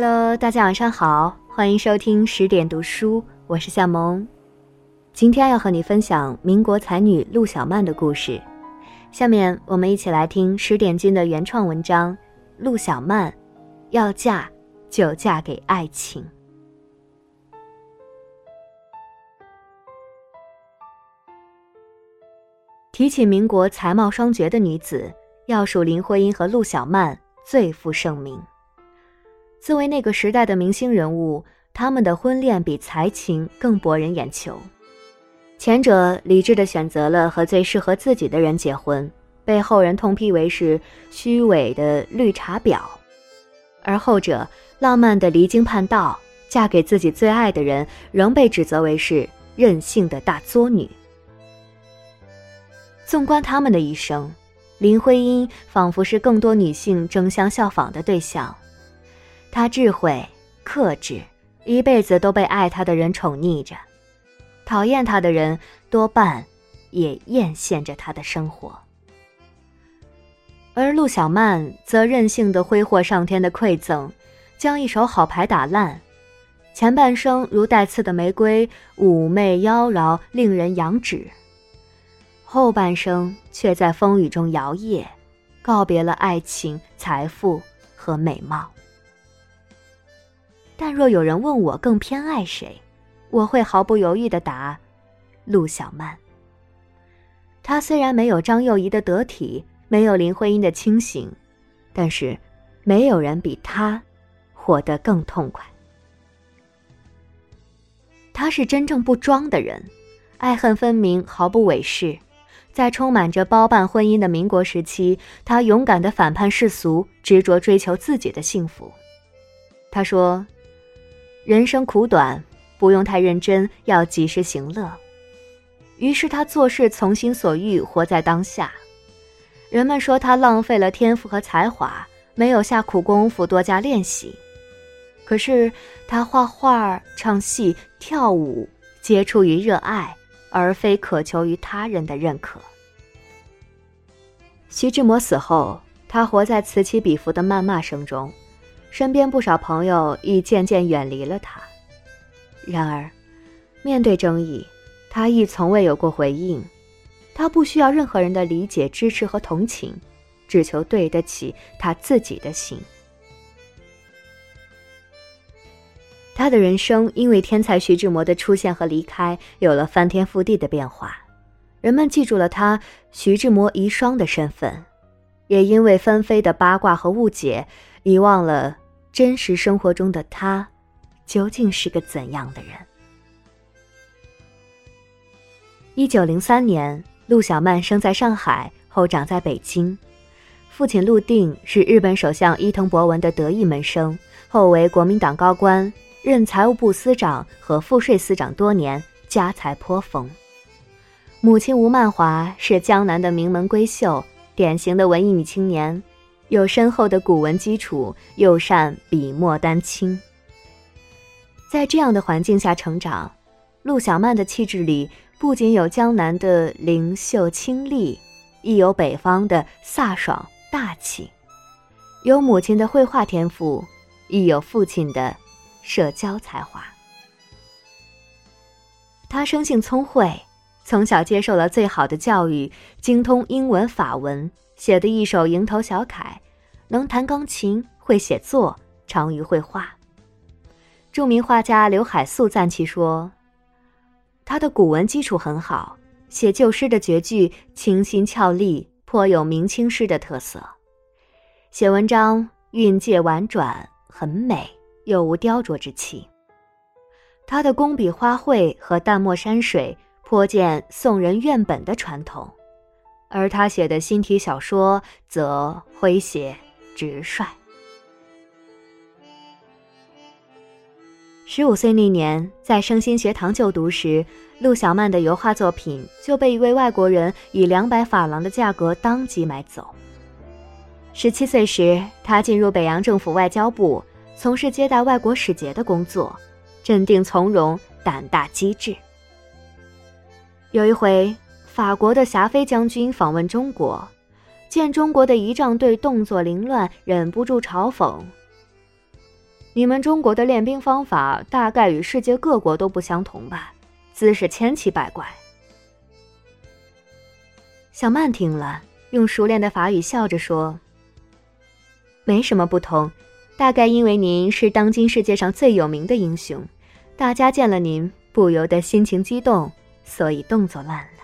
Hello，大家晚上好，欢迎收听十点读书，我是夏萌。今天要和你分享民国才女陆小曼的故事。下面我们一起来听十点君的原创文章《陆小曼要嫁就嫁给爱情》。提起民国才貌双绝的女子，要数林徽因和陆小曼最负盛名。作为那个时代的明星人物，他们的婚恋比才情更博人眼球。前者理智地选择了和最适合自己的人结婚，被后人痛批为是虚伪的绿茶婊；而后者浪漫的离经叛道，嫁给自己最爱的人，仍被指责为是任性的大作女。纵观他们的一生，林徽因仿佛是更多女性争相效仿的对象。她智慧、克制，一辈子都被爱她的人宠溺着；讨厌她的人多半也艳羡着她的生活。而陆小曼则任性的挥霍上天的馈赠，将一手好牌打烂。前半生如带刺的玫瑰，妩媚妖娆，令人仰止；后半生却在风雨中摇曳，告别了爱情、财富和美貌。但若有人问我更偏爱谁，我会毫不犹豫地答：陆小曼。她虽然没有张幼仪的得体，没有林徽因的清醒，但是没有人比她活得更痛快。她是真正不装的人，爱恨分明，毫不伪饰。在充满着包办婚姻的民国时期，她勇敢地反叛世俗，执着追求自己的幸福。她说。人生苦短，不用太认真，要及时行乐。于是他做事从心所欲，活在当下。人们说他浪费了天赋和才华，没有下苦功夫多加练习。可是他画画、唱戏、跳舞，皆出于热爱，而非渴求于他人的认可。徐志摩死后，他活在此起彼伏的谩骂声中。身边不少朋友亦渐渐远离了他。然而，面对争议，他亦从未有过回应。他不需要任何人的理解、支持和同情，只求对得起他自己的心。他的人生因为天才徐志摩的出现和离开，有了翻天覆地的变化。人们记住了他徐志摩遗孀的身份，也因为纷飞的八卦和误解。遗忘了真实生活中的他，究竟是个怎样的人？一九零三年，陆小曼生在上海，后长在北京。父亲陆定是日本首相伊藤博文的得意门生，后为国民党高官，任财务部司长和赋税司长多年，家财颇丰。母亲吴曼华是江南的名门闺秀，典型的文艺女青年。有深厚的古文基础，又善笔墨丹青。在这样的环境下成长，陆小曼的气质里不仅有江南的灵秀清丽，亦有北方的飒爽大气，有母亲的绘画天赋，亦有父亲的社交才华。她生性聪慧，从小接受了最好的教育，精通英文法文。写的一手蝇头小楷，能弹钢琴，会写作，长于绘画。著名画家刘海粟赞其说：“他的古文基础很好，写旧诗的绝句清新俏丽，颇有明清诗的特色。写文章韵介婉转，很美，又无雕琢之气。他的工笔花卉和淡墨山水，颇见宋人院本的传统。”而他写的新体小说则诙谐直率。十五岁那年，在圣心学堂就读时，陆小曼的油画作品就被一位外国人以两百法郎的价格当即买走。十七岁时，他进入北洋政府外交部，从事接待外国使节的工作，镇定从容，胆大机智。有一回。法国的霞飞将军访问中国，见中国的仪仗队动作凌乱，忍不住嘲讽：“你们中国的练兵方法大概与世界各国都不相同吧？姿势千奇百怪。”小曼听了，用熟练的法语笑着说：“没什么不同，大概因为您是当今世界上最有名的英雄，大家见了您不由得心情激动，所以动作乱了。”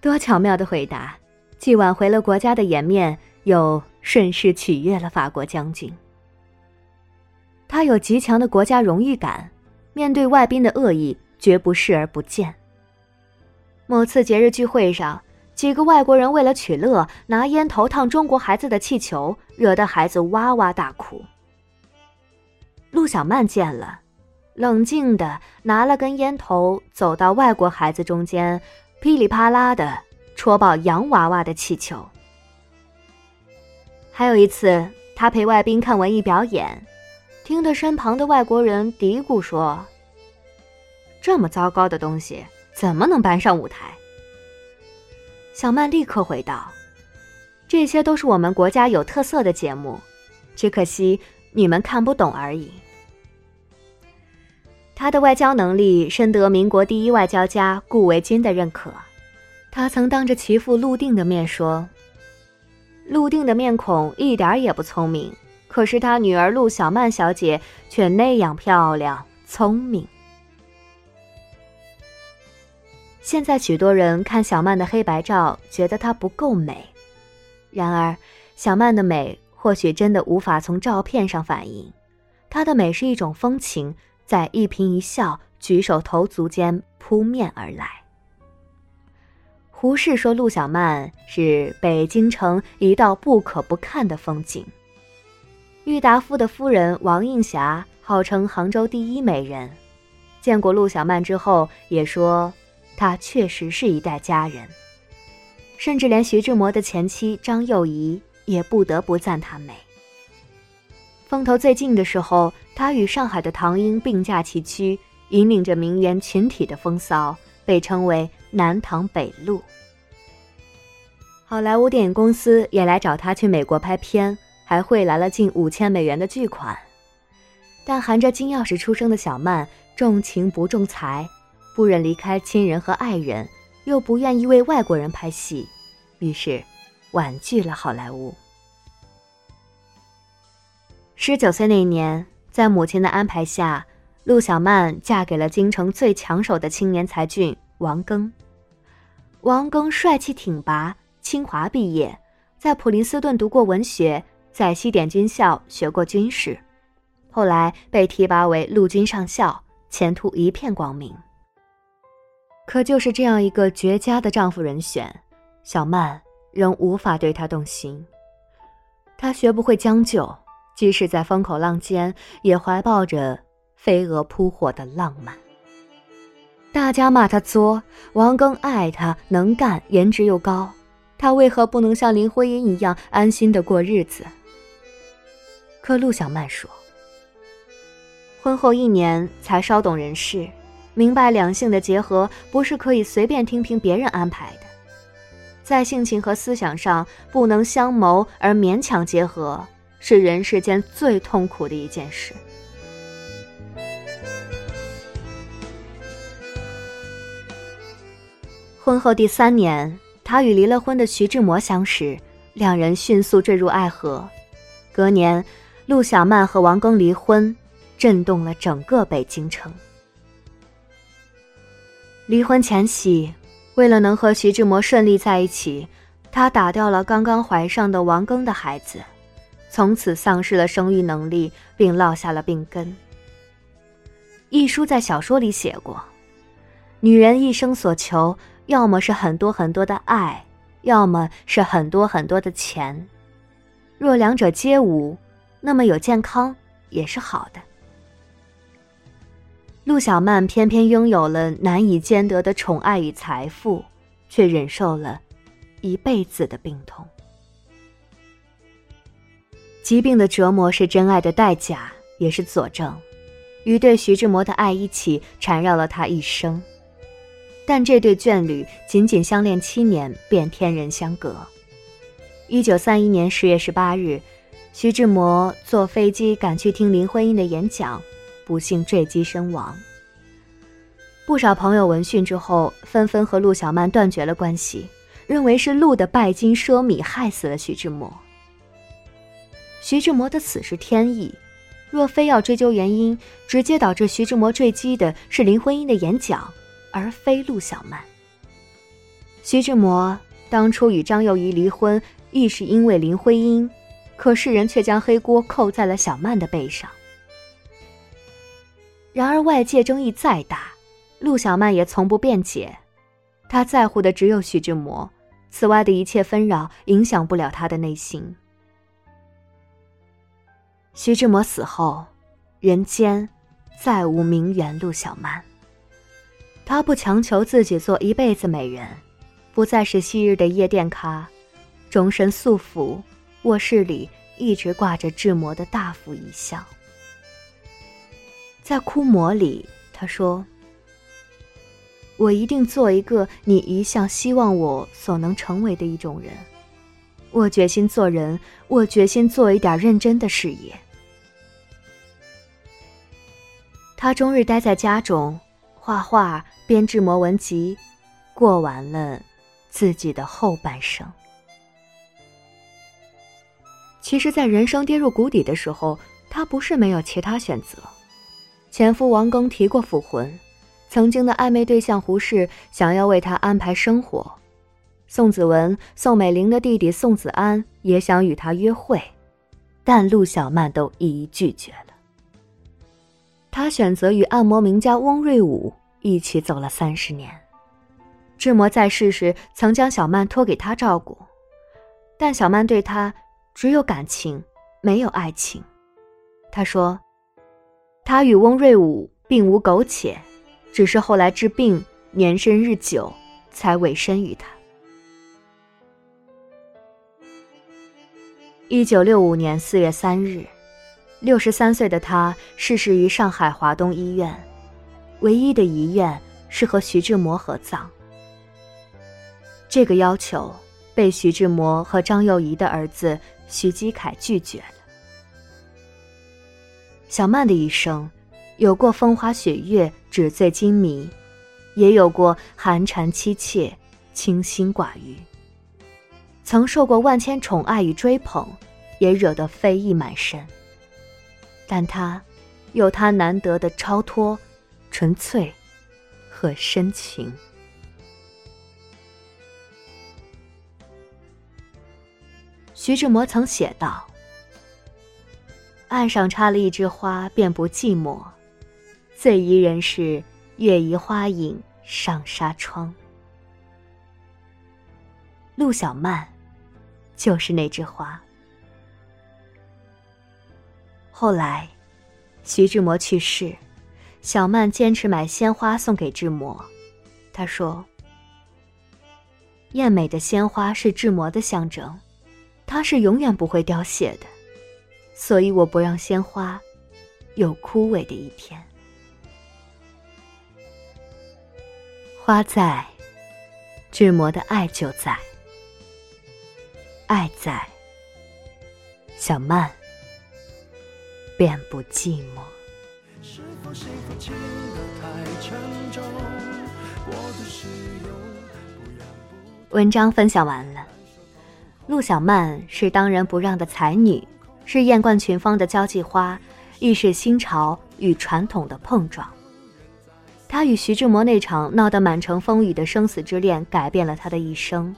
多巧妙的回答，既挽回了国家的颜面，又顺势取悦了法国将军。他有极强的国家荣誉感，面对外宾的恶意，绝不视而不见。某次节日聚会上，几个外国人为了取乐，拿烟头烫中国孩子的气球，惹得孩子哇哇大哭。陆小曼见了，冷静的拿了根烟头，走到外国孩子中间，噼里啪啦的戳爆洋娃娃的气球。还有一次，他陪外宾看文艺表演，听得身旁的外国人嘀咕说：“这么糟糕的东西。”怎么能搬上舞台？小曼立刻回道：“这些都是我们国家有特色的节目，只可惜你们看不懂而已。”他的外交能力深得民国第一外交家顾维钧的认可。他曾当着其父陆定的面说：“陆定的面孔一点也不聪明，可是他女儿陆小曼小姐却那样漂亮、聪明。”现在许多人看小曼的黑白照，觉得她不够美。然而，小曼的美或许真的无法从照片上反映，她的美是一种风情，在一颦一笑、举手投足间扑面而来。胡适说：“陆小曼是北京城一道不可不看的风景。”郁达夫的夫人王映霞号称杭州第一美人，见过陆小曼之后也说。她确实是一代佳人，甚至连徐志摩的前妻张幼仪也不得不赞她美。风头最劲的时候，他与上海的唐英并驾齐驱，引领着名媛群体的风骚，被称为“南唐北陆”。好莱坞电影公司也来找他去美国拍片，还汇来了近五千美元的巨款。但含着金钥匙出生的小曼，重情不重财。不忍离开亲人和爱人，又不愿意为外国人拍戏，于是婉拒了好莱坞。十九岁那年，在母亲的安排下，陆小曼嫁给了京城最抢手的青年才俊王庚。王庚帅气挺拔，清华毕业，在普林斯顿读过文学，在西点军校学过军事，后来被提拔为陆军上校，前途一片光明。可就是这样一个绝佳的丈夫人选，小曼仍无法对他动心。她学不会将就，即使在风口浪尖，也怀抱着飞蛾扑火的浪漫。大家骂她作，王庚爱她，能干，颜值又高，她为何不能像林徽因一样安心的过日子？可陆小曼说，婚后一年才稍懂人事。明白两性的结合不是可以随便听凭别人安排的，在性情和思想上不能相谋而勉强结合，是人世间最痛苦的一件事。婚后第三年，他与离了婚的徐志摩相识，两人迅速坠入爱河。隔年，陆小曼和王庚离婚，震动了整个北京城。离婚前夕，为了能和徐志摩顺利在一起，她打掉了刚刚怀上的王庚的孩子，从此丧失了生育能力，并落下了病根。一书在小说里写过：女人一生所求，要么是很多很多的爱，要么是很多很多的钱。若两者皆无，那么有健康也是好的。陆小曼偏偏拥有了难以兼得的宠爱与财富，却忍受了一辈子的病痛。疾病的折磨是真爱的代价，也是佐证。与对徐志摩的爱一起缠绕了他一生，但这对眷侣仅仅相恋七年，便天人相隔。一九三一年十月十八日，徐志摩坐飞机赶去听林徽因的演讲，不幸坠机身亡。不少朋友闻讯之后，纷纷和陆小曼断绝了关系，认为是陆的拜金奢靡害死了徐志摩。徐志摩的死是天意，若非要追究原因，直接导致徐志摩坠机的是林徽因的演讲，而非陆小曼。徐志摩当初与张幼仪离婚，亦是因为林徽因。可世人却将黑锅扣在了小曼的背上。然而外界争议再大，陆小曼也从不辩解，她在乎的只有徐志摩，此外的一切纷扰影响不了她的内心。徐志摩死后，人间再无名媛陆小曼。她不强求自己做一辈子美人，不再是昔日的夜店咖，终身素服。卧室里一直挂着志摩的大幅遗像，在枯魔里，他说：“我一定做一个你一向希望我所能成为的一种人。我决心做人，我决心做一点认真的事业。”他终日待在家中，画画、编制魔文集，过完了自己的后半生。其实，在人生跌入谷底的时候，他不是没有其他选择。前夫王庚提过复婚，曾经的暧昧对象胡适想要为他安排生活，宋子文、宋美龄的弟弟宋子安也想与他约会，但陆小曼都一一拒绝了。他选择与按摩名家翁瑞武一起走了三十年。志摩在世时曾将小曼托给他照顾，但小曼对他。只有感情，没有爱情。他说：“他与翁瑞武并无苟且，只是后来治病年深日久，才委身于他。”一九六五年四月三日，六十三岁的他逝世于上海华东医院，唯一的遗愿是和徐志摩合葬。这个要求被徐志摩和张幼仪的儿子。徐基凯拒绝了。小曼的一生，有过风花雪月、纸醉金迷，也有过寒蝉凄切、清心寡欲。曾受过万千宠爱与追捧，也惹得非议满身。但他，有他难得的超脱、纯粹和深情。徐志摩曾写道：“岸上插了一枝花，便不寂寞；最宜人是月移花影上纱窗。”陆小曼，就是那枝花。后来，徐志摩去世，小曼坚持买鲜花送给志摩。他说：“艳美的鲜花是志摩的象征。”它是永远不会凋谢的，所以我不让鲜花有枯萎的一天。花在，志摩的爱就在，爱在，小曼便不寂寞。文章分享完了。陆小曼是当仁不让的才女，是艳冠群芳的交际花，亦是新潮与传统的碰撞。她与徐志摩那场闹得满城风雨的生死之恋改变了她的一生，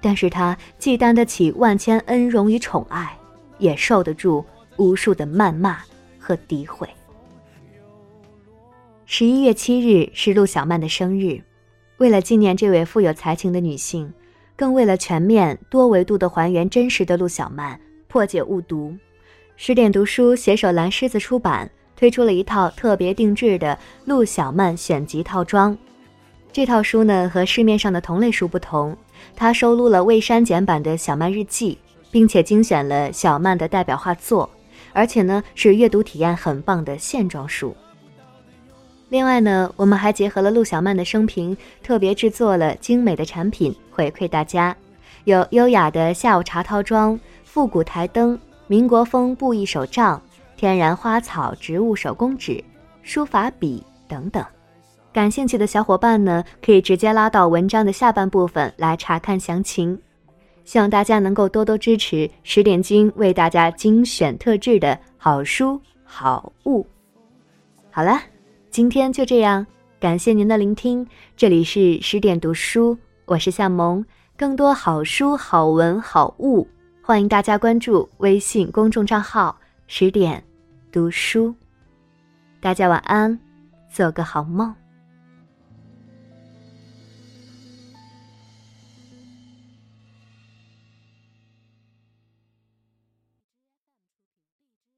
但是她既担得起万千恩荣与宠爱，也受得住无数的谩骂和诋毁。十一月七日是陆小曼的生日，为了纪念这位富有才情的女性。更为了全面、多维度的还原真实的陆小曼，破解误读，十点读书携手蓝狮子出版推出了一套特别定制的陆小曼选集套装。这套书呢和市面上的同类书不同，它收录了未删减版的小曼日记，并且精选了小曼的代表画作，而且呢是阅读体验很棒的线装书。另外呢，我们还结合了陆小曼的生平，特别制作了精美的产品回馈大家，有优雅的下午茶套装、复古台灯、民国风布艺手账、天然花草植物手工纸、书法笔等等。感兴趣的小伙伴呢，可以直接拉到文章的下半部分来查看详情。希望大家能够多多支持十点君为大家精选特制的好书好物。好了，今天就这样，感谢您的聆听。这里是十点读书，我是夏萌。更多好书、好文、好物，欢迎大家关注微信公众账号“十点读书”。大家晚安，做个好梦。